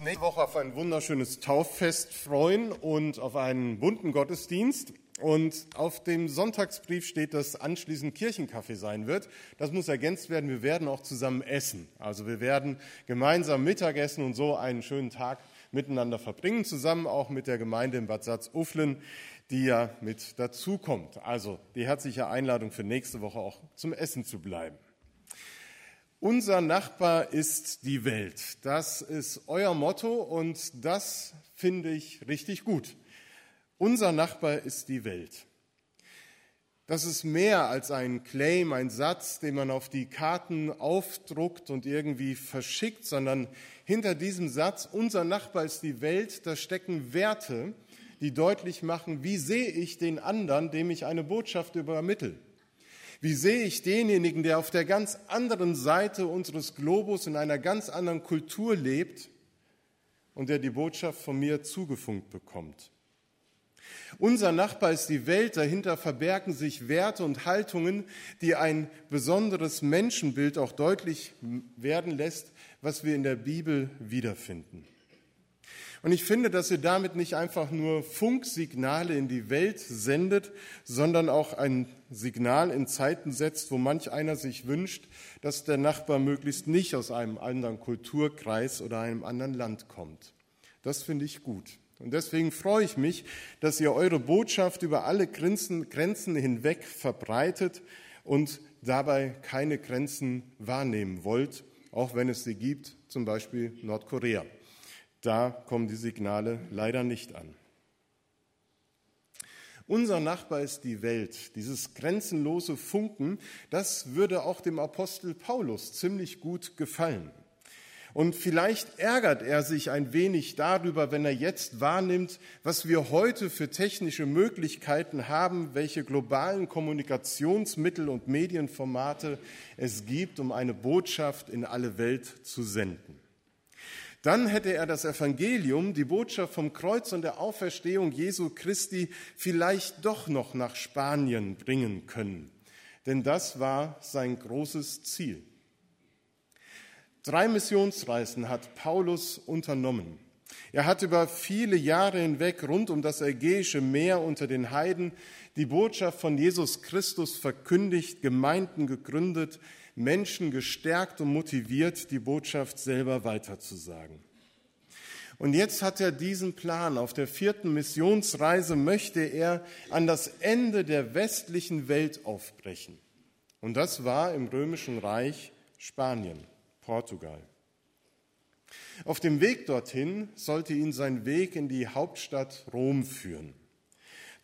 nächste Woche auf ein wunderschönes Tauffest freuen und auf einen bunten Gottesdienst. Und auf dem Sonntagsbrief steht, dass anschließend Kirchenkaffee sein wird. Das muss ergänzt werden. Wir werden auch zusammen essen. Also wir werden gemeinsam Mittagessen und so einen schönen Tag miteinander verbringen, zusammen auch mit der Gemeinde in Bad Salzuflen, die ja mit dazukommt. Also die herzliche Einladung für nächste Woche auch zum Essen zu bleiben. Unser Nachbar ist die Welt. Das ist euer Motto und das finde ich richtig gut. Unser Nachbar ist die Welt. Das ist mehr als ein Claim, ein Satz, den man auf die Karten aufdruckt und irgendwie verschickt, sondern hinter diesem Satz, unser Nachbar ist die Welt, da stecken Werte, die deutlich machen, wie sehe ich den anderen, dem ich eine Botschaft übermittle. Wie sehe ich denjenigen, der auf der ganz anderen Seite unseres Globus in einer ganz anderen Kultur lebt und der die Botschaft von mir zugefunkt bekommt? Unser Nachbar ist die Welt, dahinter verbergen sich Werte und Haltungen, die ein besonderes Menschenbild auch deutlich werden lässt, was wir in der Bibel wiederfinden. Und ich finde, dass ihr damit nicht einfach nur Funksignale in die Welt sendet, sondern auch ein Signal in Zeiten setzt, wo manch einer sich wünscht, dass der Nachbar möglichst nicht aus einem anderen Kulturkreis oder einem anderen Land kommt. Das finde ich gut. Und deswegen freue ich mich, dass ihr eure Botschaft über alle Grenzen, Grenzen hinweg verbreitet und dabei keine Grenzen wahrnehmen wollt, auch wenn es sie gibt, zum Beispiel Nordkorea. Da kommen die Signale leider nicht an. Unser Nachbar ist die Welt. Dieses grenzenlose Funken, das würde auch dem Apostel Paulus ziemlich gut gefallen. Und vielleicht ärgert er sich ein wenig darüber, wenn er jetzt wahrnimmt, was wir heute für technische Möglichkeiten haben, welche globalen Kommunikationsmittel und Medienformate es gibt, um eine Botschaft in alle Welt zu senden. Dann hätte er das Evangelium, die Botschaft vom Kreuz und der Auferstehung Jesu Christi vielleicht doch noch nach Spanien bringen können. Denn das war sein großes Ziel. Drei Missionsreisen hat Paulus unternommen. Er hat über viele Jahre hinweg rund um das Ägäische Meer unter den Heiden die Botschaft von Jesus Christus verkündigt, Gemeinden gegründet, Menschen gestärkt und motiviert, die Botschaft selber weiterzusagen. Und jetzt hat er diesen Plan. Auf der vierten Missionsreise möchte er an das Ende der westlichen Welt aufbrechen. Und das war im römischen Reich Spanien, Portugal. Auf dem Weg dorthin sollte ihn sein Weg in die Hauptstadt Rom führen.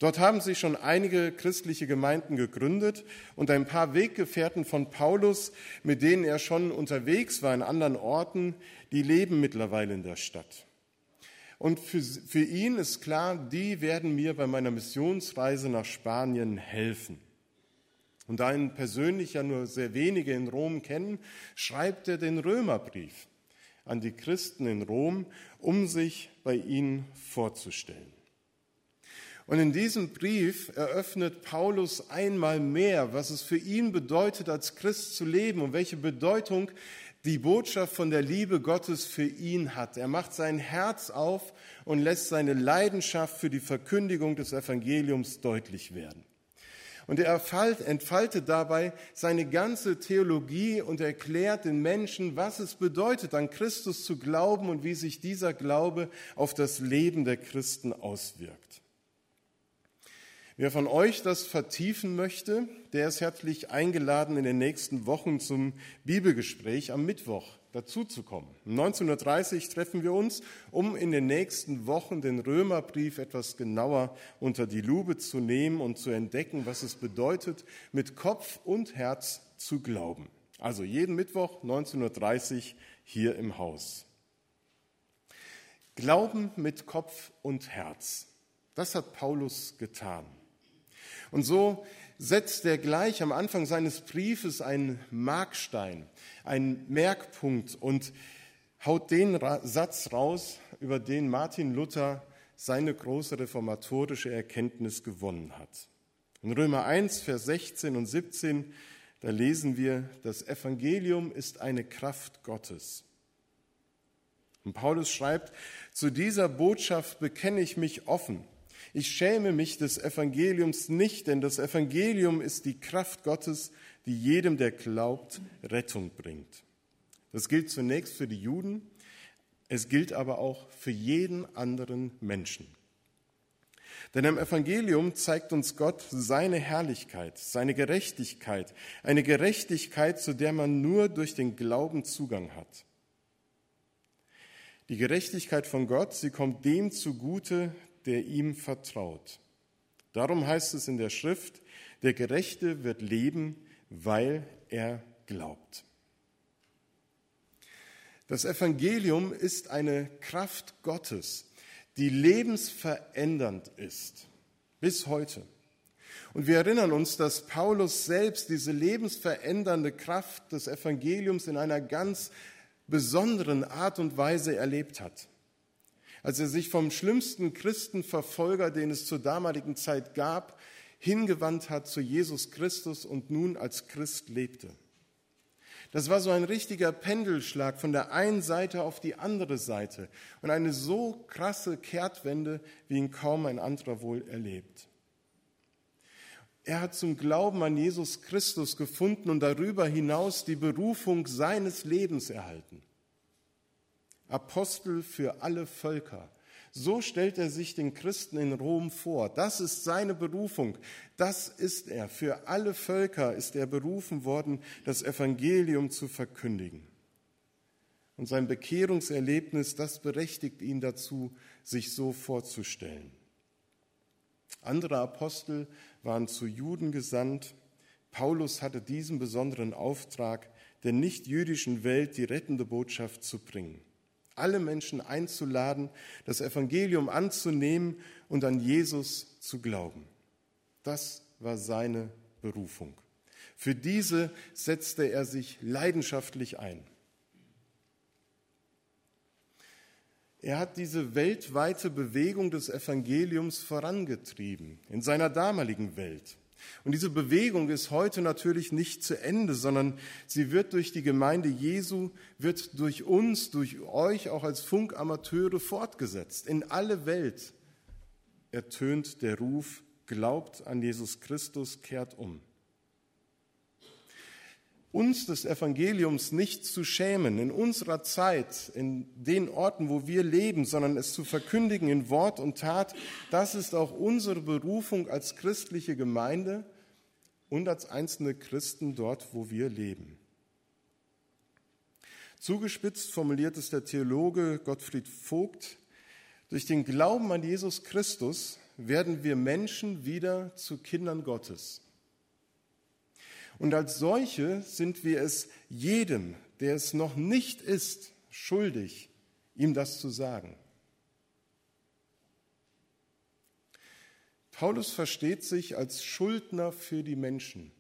Dort haben sich schon einige christliche Gemeinden gegründet und ein paar Weggefährten von Paulus, mit denen er schon unterwegs war in anderen Orten, die leben mittlerweile in der Stadt. Und für, für ihn ist klar, die werden mir bei meiner Missionsreise nach Spanien helfen. Und da ihn persönlich ja nur sehr wenige in Rom kennen, schreibt er den Römerbrief an die Christen in Rom, um sich bei ihnen vorzustellen. Und in diesem Brief eröffnet Paulus einmal mehr, was es für ihn bedeutet, als Christ zu leben und welche Bedeutung die Botschaft von der Liebe Gottes für ihn hat. Er macht sein Herz auf und lässt seine Leidenschaft für die Verkündigung des Evangeliums deutlich werden. Und er entfaltet dabei seine ganze Theologie und erklärt den Menschen, was es bedeutet, an Christus zu glauben und wie sich dieser Glaube auf das Leben der Christen auswirkt. Wer von euch das vertiefen möchte, der ist herzlich eingeladen, in den nächsten Wochen zum Bibelgespräch am Mittwoch dazuzukommen. Um 19.30 Uhr treffen wir uns, um in den nächsten Wochen den Römerbrief etwas genauer unter die Lupe zu nehmen und zu entdecken, was es bedeutet, mit Kopf und Herz zu glauben. Also jeden Mittwoch 19.30 Uhr hier im Haus. Glauben mit Kopf und Herz. Das hat Paulus getan. Und so setzt er gleich am Anfang seines Briefes einen Markstein, einen Merkpunkt und haut den Satz raus, über den Martin Luther seine große reformatorische Erkenntnis gewonnen hat. In Römer 1, Vers 16 und 17, da lesen wir, das Evangelium ist eine Kraft Gottes. Und Paulus schreibt, zu dieser Botschaft bekenne ich mich offen. Ich schäme mich des Evangeliums nicht, denn das Evangelium ist die Kraft Gottes, die jedem, der glaubt, Rettung bringt. Das gilt zunächst für die Juden, es gilt aber auch für jeden anderen Menschen. Denn im Evangelium zeigt uns Gott seine Herrlichkeit, seine Gerechtigkeit, eine Gerechtigkeit, zu der man nur durch den Glauben Zugang hat. Die Gerechtigkeit von Gott, sie kommt dem zugute, der ihm vertraut. Darum heißt es in der Schrift, der Gerechte wird leben, weil er glaubt. Das Evangelium ist eine Kraft Gottes, die lebensverändernd ist, bis heute. Und wir erinnern uns, dass Paulus selbst diese lebensverändernde Kraft des Evangeliums in einer ganz besonderen Art und Weise erlebt hat. Als er sich vom schlimmsten Christenverfolger, den es zur damaligen Zeit gab, hingewandt hat zu Jesus Christus und nun als Christ lebte. Das war so ein richtiger Pendelschlag von der einen Seite auf die andere Seite und eine so krasse Kehrtwende, wie ihn kaum ein anderer wohl erlebt. Er hat zum Glauben an Jesus Christus gefunden und darüber hinaus die Berufung seines Lebens erhalten. Apostel für alle Völker. So stellt er sich den Christen in Rom vor. Das ist seine Berufung. Das ist er. Für alle Völker ist er berufen worden, das Evangelium zu verkündigen. Und sein Bekehrungserlebnis, das berechtigt ihn dazu, sich so vorzustellen. Andere Apostel waren zu Juden gesandt. Paulus hatte diesen besonderen Auftrag, der nicht-jüdischen Welt die rettende Botschaft zu bringen alle Menschen einzuladen, das Evangelium anzunehmen und an Jesus zu glauben. Das war seine Berufung. Für diese setzte er sich leidenschaftlich ein. Er hat diese weltweite Bewegung des Evangeliums vorangetrieben in seiner damaligen Welt. Und diese Bewegung ist heute natürlich nicht zu Ende, sondern sie wird durch die Gemeinde Jesu, wird durch uns, durch euch auch als Funkamateure fortgesetzt. In alle Welt ertönt der Ruf, glaubt an Jesus Christus, kehrt um uns des Evangeliums nicht zu schämen in unserer Zeit, in den Orten, wo wir leben, sondern es zu verkündigen in Wort und Tat, das ist auch unsere Berufung als christliche Gemeinde und als einzelne Christen dort, wo wir leben. Zugespitzt formuliert es der Theologe Gottfried Vogt, durch den Glauben an Jesus Christus werden wir Menschen wieder zu Kindern Gottes. Und als solche sind wir es jedem, der es noch nicht ist, schuldig, ihm das zu sagen. Paulus versteht sich als Schuldner für die Menschen.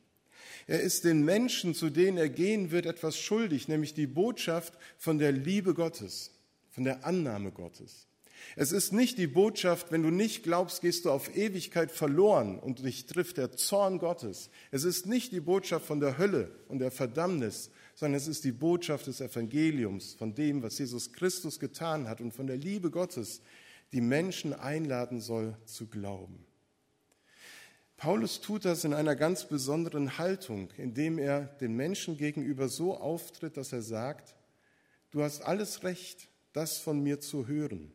Er ist den Menschen, zu denen er gehen wird, etwas schuldig, nämlich die Botschaft von der Liebe Gottes, von der Annahme Gottes. Es ist nicht die Botschaft, wenn du nicht glaubst, gehst du auf Ewigkeit verloren und dich trifft der Zorn Gottes. Es ist nicht die Botschaft von der Hölle und der Verdammnis, sondern es ist die Botschaft des Evangeliums, von dem, was Jesus Christus getan hat und von der Liebe Gottes, die Menschen einladen soll zu glauben. Paulus tut das in einer ganz besonderen Haltung, indem er den Menschen gegenüber so auftritt, dass er sagt, du hast alles Recht, das von mir zu hören.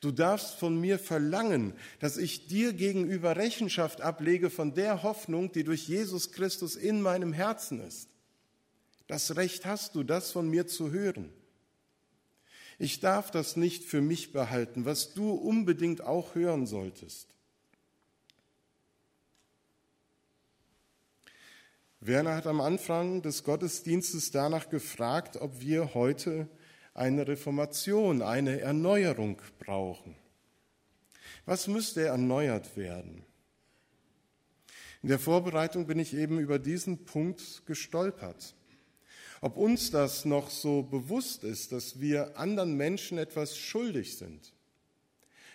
Du darfst von mir verlangen, dass ich dir gegenüber Rechenschaft ablege von der Hoffnung, die durch Jesus Christus in meinem Herzen ist. Das Recht hast du, das von mir zu hören. Ich darf das nicht für mich behalten, was du unbedingt auch hören solltest. Werner hat am Anfang des Gottesdienstes danach gefragt, ob wir heute eine Reformation, eine Erneuerung brauchen. Was müsste erneuert werden? In der Vorbereitung bin ich eben über diesen Punkt gestolpert. Ob uns das noch so bewusst ist, dass wir anderen Menschen etwas schuldig sind,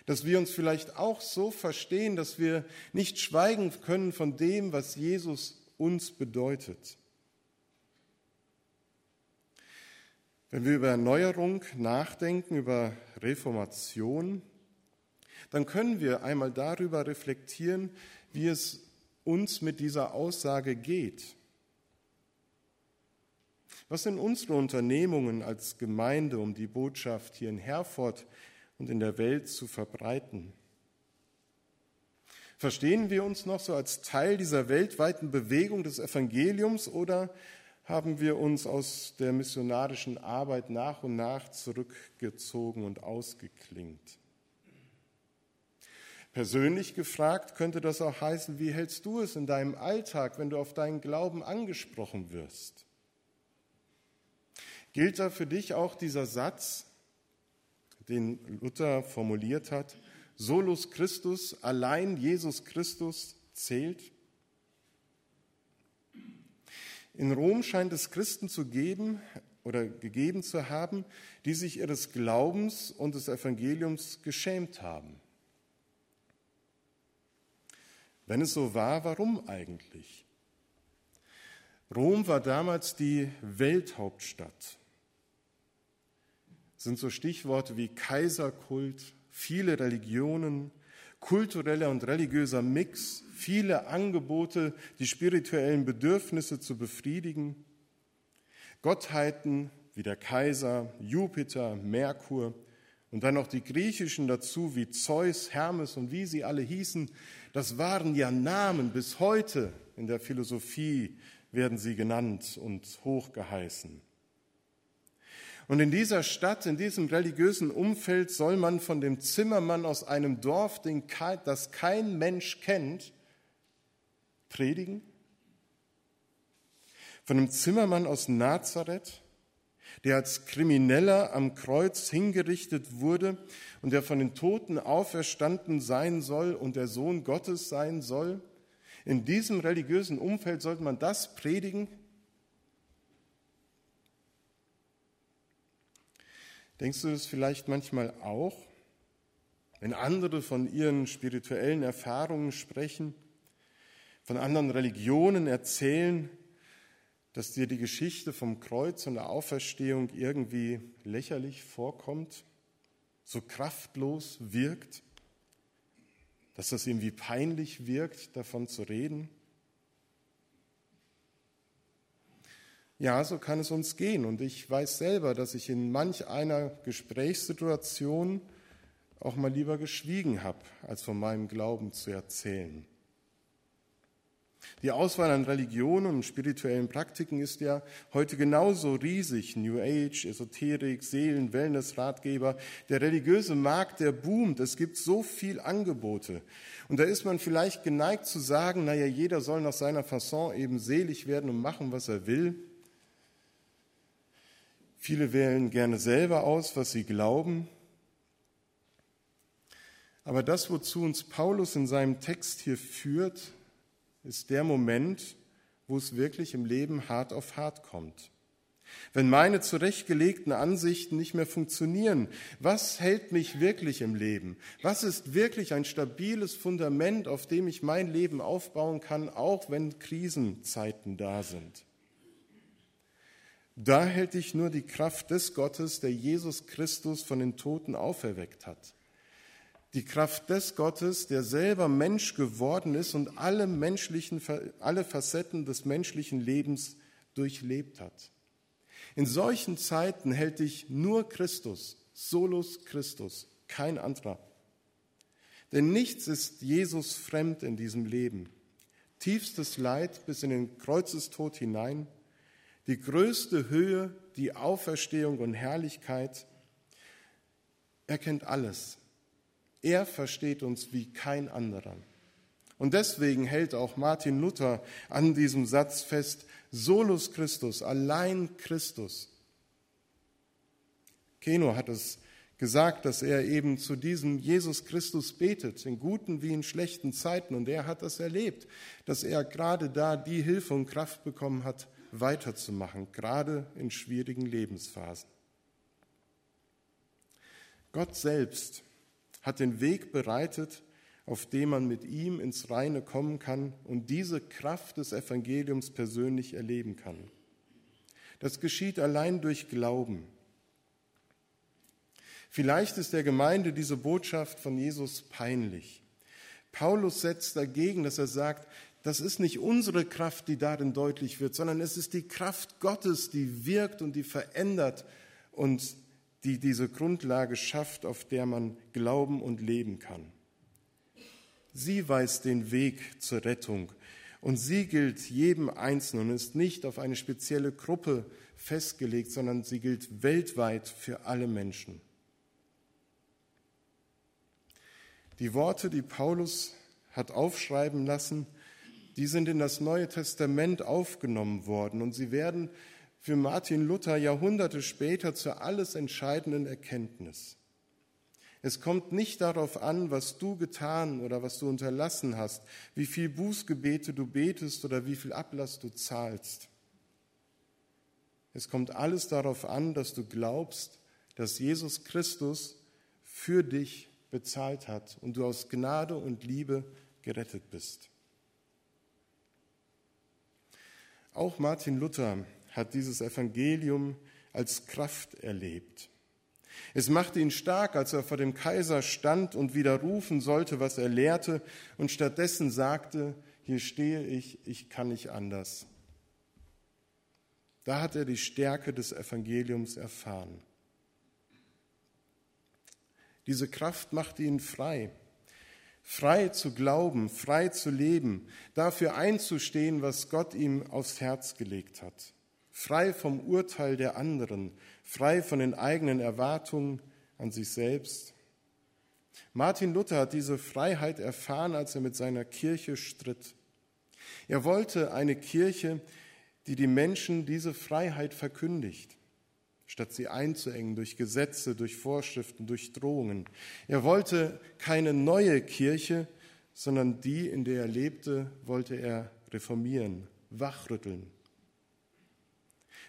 dass wir uns vielleicht auch so verstehen, dass wir nicht schweigen können von dem, was Jesus uns bedeutet. Wenn wir über Erneuerung nachdenken, über Reformation, dann können wir einmal darüber reflektieren, wie es uns mit dieser Aussage geht. Was sind unsere Unternehmungen als Gemeinde, um die Botschaft hier in Herford und in der Welt zu verbreiten? Verstehen wir uns noch so als Teil dieser weltweiten Bewegung des Evangeliums oder haben wir uns aus der missionarischen Arbeit nach und nach zurückgezogen und ausgeklingt? Persönlich gefragt könnte das auch heißen, wie hältst du es in deinem Alltag, wenn du auf deinen Glauben angesprochen wirst? Gilt da für dich auch dieser Satz, den Luther formuliert hat, solus Christus, allein Jesus Christus zählt? In Rom scheint es Christen zu geben oder gegeben zu haben, die sich ihres Glaubens und des Evangeliums geschämt haben. Wenn es so war, warum eigentlich? Rom war damals die Welthauptstadt. Das sind so Stichworte wie Kaiserkult, viele Religionen, kultureller und religiöser Mix, viele Angebote, die spirituellen Bedürfnisse zu befriedigen, Gottheiten wie der Kaiser, Jupiter, Merkur und dann noch die griechischen dazu wie Zeus, Hermes und wie sie alle hießen, das waren ja Namen. Bis heute in der Philosophie werden sie genannt und hochgeheißen. Und in dieser Stadt, in diesem religiösen Umfeld soll man von dem Zimmermann aus einem Dorf, das kein Mensch kennt, predigen? Von einem Zimmermann aus Nazareth, der als Krimineller am Kreuz hingerichtet wurde und der von den Toten auferstanden sein soll und der Sohn Gottes sein soll. In diesem religiösen Umfeld sollte man das predigen. Denkst du das vielleicht manchmal auch, wenn andere von ihren spirituellen Erfahrungen sprechen, von anderen Religionen erzählen, dass dir die Geschichte vom Kreuz und der Auferstehung irgendwie lächerlich vorkommt, so kraftlos wirkt, dass das irgendwie peinlich wirkt, davon zu reden? Ja, so kann es uns gehen. Und ich weiß selber, dass ich in manch einer Gesprächssituation auch mal lieber geschwiegen habe, als von meinem Glauben zu erzählen. Die Auswahl an Religionen und spirituellen Praktiken ist ja heute genauso riesig. New Age, Esoterik, Seelen, Wellness, Ratgeber. Der religiöse Markt, der boomt. Es gibt so viel Angebote. Und da ist man vielleicht geneigt zu sagen, naja, jeder soll nach seiner Fasson eben selig werden und machen, was er will. Viele wählen gerne selber aus, was sie glauben. Aber das, wozu uns Paulus in seinem Text hier führt, ist der Moment, wo es wirklich im Leben hart auf hart kommt. Wenn meine zurechtgelegten Ansichten nicht mehr funktionieren, was hält mich wirklich im Leben? Was ist wirklich ein stabiles Fundament, auf dem ich mein Leben aufbauen kann, auch wenn Krisenzeiten da sind? Da hält dich nur die Kraft des Gottes, der Jesus Christus von den Toten auferweckt hat die Kraft des Gottes, der selber Mensch geworden ist und alle menschlichen, alle Facetten des menschlichen Lebens durchlebt hat. In solchen Zeiten hält dich nur Christus, solus Christus, kein anderer. Denn nichts ist Jesus fremd in diesem Leben. Tiefstes Leid bis in den Kreuzestod hinein, die größte Höhe, die Auferstehung und Herrlichkeit. Er kennt alles. Er versteht uns wie kein anderer. Und deswegen hält auch Martin Luther an diesem Satz fest, solus Christus, allein Christus. Keno hat es gesagt, dass er eben zu diesem Jesus Christus betet, in guten wie in schlechten Zeiten. Und er hat das erlebt, dass er gerade da die Hilfe und Kraft bekommen hat, weiterzumachen, gerade in schwierigen Lebensphasen. Gott selbst hat den Weg bereitet, auf dem man mit ihm ins Reine kommen kann und diese Kraft des Evangeliums persönlich erleben kann. Das geschieht allein durch Glauben. Vielleicht ist der Gemeinde diese Botschaft von Jesus peinlich. Paulus setzt dagegen, dass er sagt, das ist nicht unsere Kraft, die darin deutlich wird, sondern es ist die Kraft Gottes, die wirkt und die verändert und die diese Grundlage schafft, auf der man glauben und leben kann. Sie weiß den Weg zur Rettung und sie gilt jedem Einzelnen und ist nicht auf eine spezielle Gruppe festgelegt, sondern sie gilt weltweit für alle Menschen. Die Worte, die Paulus hat aufschreiben lassen, die sind in das Neue Testament aufgenommen worden und sie werden für Martin Luther Jahrhunderte später zur alles entscheidenden Erkenntnis. Es kommt nicht darauf an, was du getan oder was du unterlassen hast, wie viel Bußgebete du betest oder wie viel Ablass du zahlst. Es kommt alles darauf an, dass du glaubst, dass Jesus Christus für dich bezahlt hat und du aus Gnade und Liebe gerettet bist. Auch Martin Luther hat dieses Evangelium als Kraft erlebt. Es machte ihn stark, als er vor dem Kaiser stand und widerrufen sollte, was er lehrte, und stattdessen sagte, hier stehe ich, ich kann nicht anders. Da hat er die Stärke des Evangeliums erfahren. Diese Kraft machte ihn frei, frei zu glauben, frei zu leben, dafür einzustehen, was Gott ihm aufs Herz gelegt hat, frei vom Urteil der anderen, frei von den eigenen Erwartungen an sich selbst. Martin Luther hat diese Freiheit erfahren, als er mit seiner Kirche stritt. Er wollte eine Kirche, die die Menschen diese Freiheit verkündigt, statt sie einzuengen durch Gesetze, durch Vorschriften, durch Drohungen. Er wollte keine neue Kirche, sondern die, in der er lebte, wollte er reformieren, wachrütteln.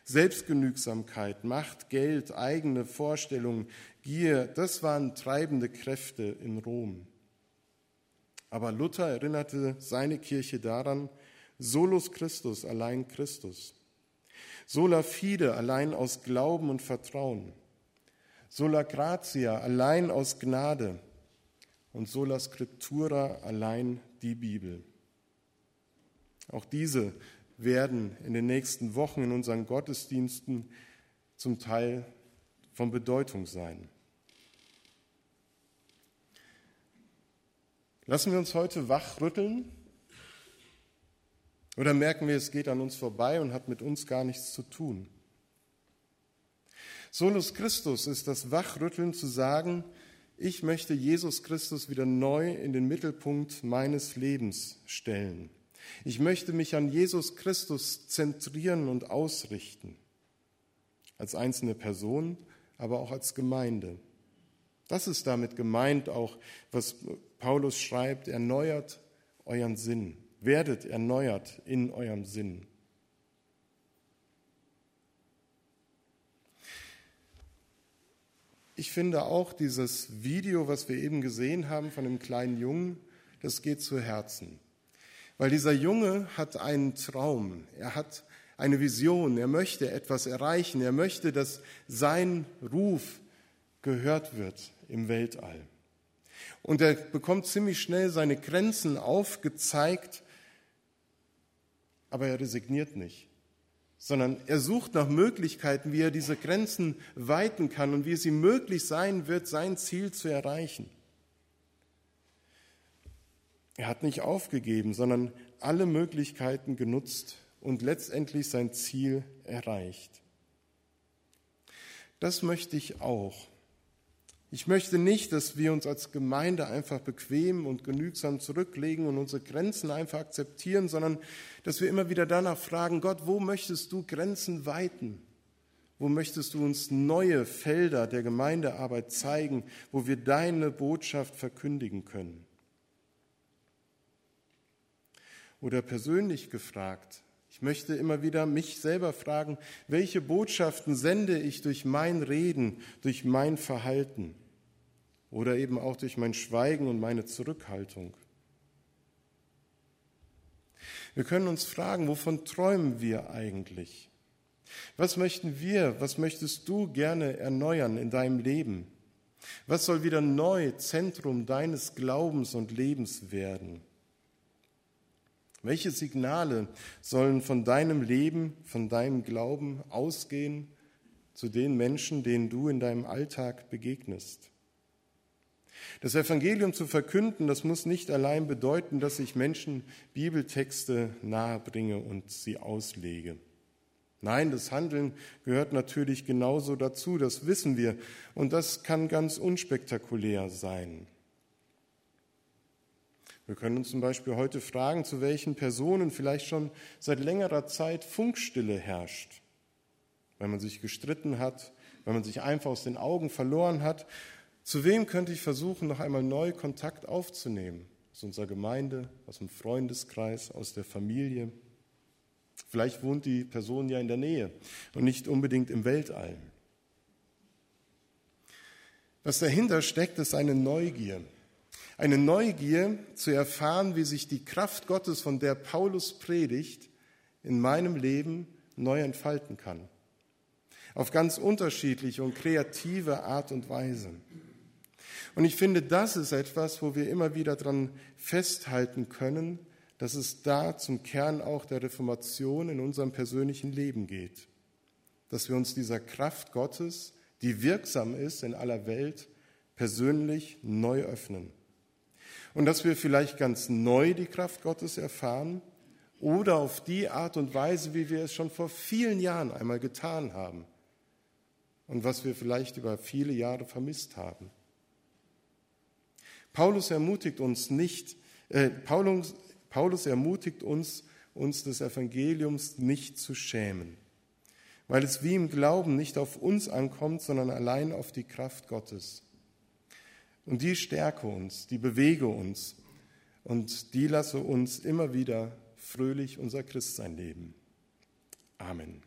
Selbstgenügsamkeit, Macht, Geld, eigene Vorstellungen, Gier, das waren treibende Kräfte in Rom. Aber Luther erinnerte seine Kirche daran, solus Christus, allein Christus. Sola fide, allein aus Glauben und Vertrauen. Sola gratia, allein aus Gnade. Und sola scriptura, allein die Bibel. Auch diese werden in den nächsten Wochen in unseren Gottesdiensten zum Teil von Bedeutung sein. Lassen wir uns heute wachrütteln oder merken wir, es geht an uns vorbei und hat mit uns gar nichts zu tun? Solus Christus ist das Wachrütteln zu sagen, ich möchte Jesus Christus wieder neu in den Mittelpunkt meines Lebens stellen. Ich möchte mich an Jesus Christus zentrieren und ausrichten, als einzelne Person, aber auch als Gemeinde. Das ist damit gemeint auch, was Paulus schreibt, erneuert euren Sinn, werdet erneuert in eurem Sinn. Ich finde auch dieses Video, was wir eben gesehen haben von dem kleinen Jungen, das geht zu Herzen. Weil dieser Junge hat einen Traum, er hat eine Vision, er möchte etwas erreichen, er möchte, dass sein Ruf gehört wird im Weltall. Und er bekommt ziemlich schnell seine Grenzen aufgezeigt, aber er resigniert nicht, sondern er sucht nach Möglichkeiten, wie er diese Grenzen weiten kann und wie es ihm möglich sein wird, sein Ziel zu erreichen. Er hat nicht aufgegeben, sondern alle Möglichkeiten genutzt und letztendlich sein Ziel erreicht. Das möchte ich auch. Ich möchte nicht, dass wir uns als Gemeinde einfach bequem und genügsam zurücklegen und unsere Grenzen einfach akzeptieren, sondern dass wir immer wieder danach fragen, Gott, wo möchtest du Grenzen weiten? Wo möchtest du uns neue Felder der Gemeindearbeit zeigen, wo wir deine Botschaft verkündigen können? Oder persönlich gefragt, ich möchte immer wieder mich selber fragen, welche Botschaften sende ich durch mein Reden, durch mein Verhalten oder eben auch durch mein Schweigen und meine Zurückhaltung. Wir können uns fragen, wovon träumen wir eigentlich? Was möchten wir, was möchtest du gerne erneuern in deinem Leben? Was soll wieder neu Zentrum deines Glaubens und Lebens werden? Welche Signale sollen von deinem Leben, von deinem Glauben ausgehen zu den Menschen, denen du in deinem Alltag begegnest? Das Evangelium zu verkünden, das muss nicht allein bedeuten, dass ich Menschen Bibeltexte nahebringe und sie auslege. Nein, das Handeln gehört natürlich genauso dazu, das wissen wir. Und das kann ganz unspektakulär sein. Wir können uns zum Beispiel heute fragen, zu welchen Personen vielleicht schon seit längerer Zeit Funkstille herrscht. Wenn man sich gestritten hat, wenn man sich einfach aus den Augen verloren hat. Zu wem könnte ich versuchen, noch einmal neu Kontakt aufzunehmen? Aus unserer Gemeinde, aus dem Freundeskreis, aus der Familie. Vielleicht wohnt die Person ja in der Nähe und nicht unbedingt im Weltall. Was dahinter steckt, ist eine Neugier. Eine Neugier zu erfahren, wie sich die Kraft Gottes, von der Paulus predigt, in meinem Leben neu entfalten kann. Auf ganz unterschiedliche und kreative Art und Weise. Und ich finde, das ist etwas, wo wir immer wieder dran festhalten können, dass es da zum Kern auch der Reformation in unserem persönlichen Leben geht. Dass wir uns dieser Kraft Gottes, die wirksam ist in aller Welt, persönlich neu öffnen. Und dass wir vielleicht ganz neu die Kraft Gottes erfahren oder auf die Art und Weise, wie wir es schon vor vielen Jahren einmal getan haben und was wir vielleicht über viele Jahre vermisst haben. Paulus ermutigt uns nicht, äh, Paulus Paulus ermutigt uns, uns des Evangeliums nicht zu schämen, weil es wie im Glauben nicht auf uns ankommt, sondern allein auf die Kraft Gottes. Und die stärke uns, die bewege uns und die lasse uns immer wieder fröhlich unser Christsein leben. Amen.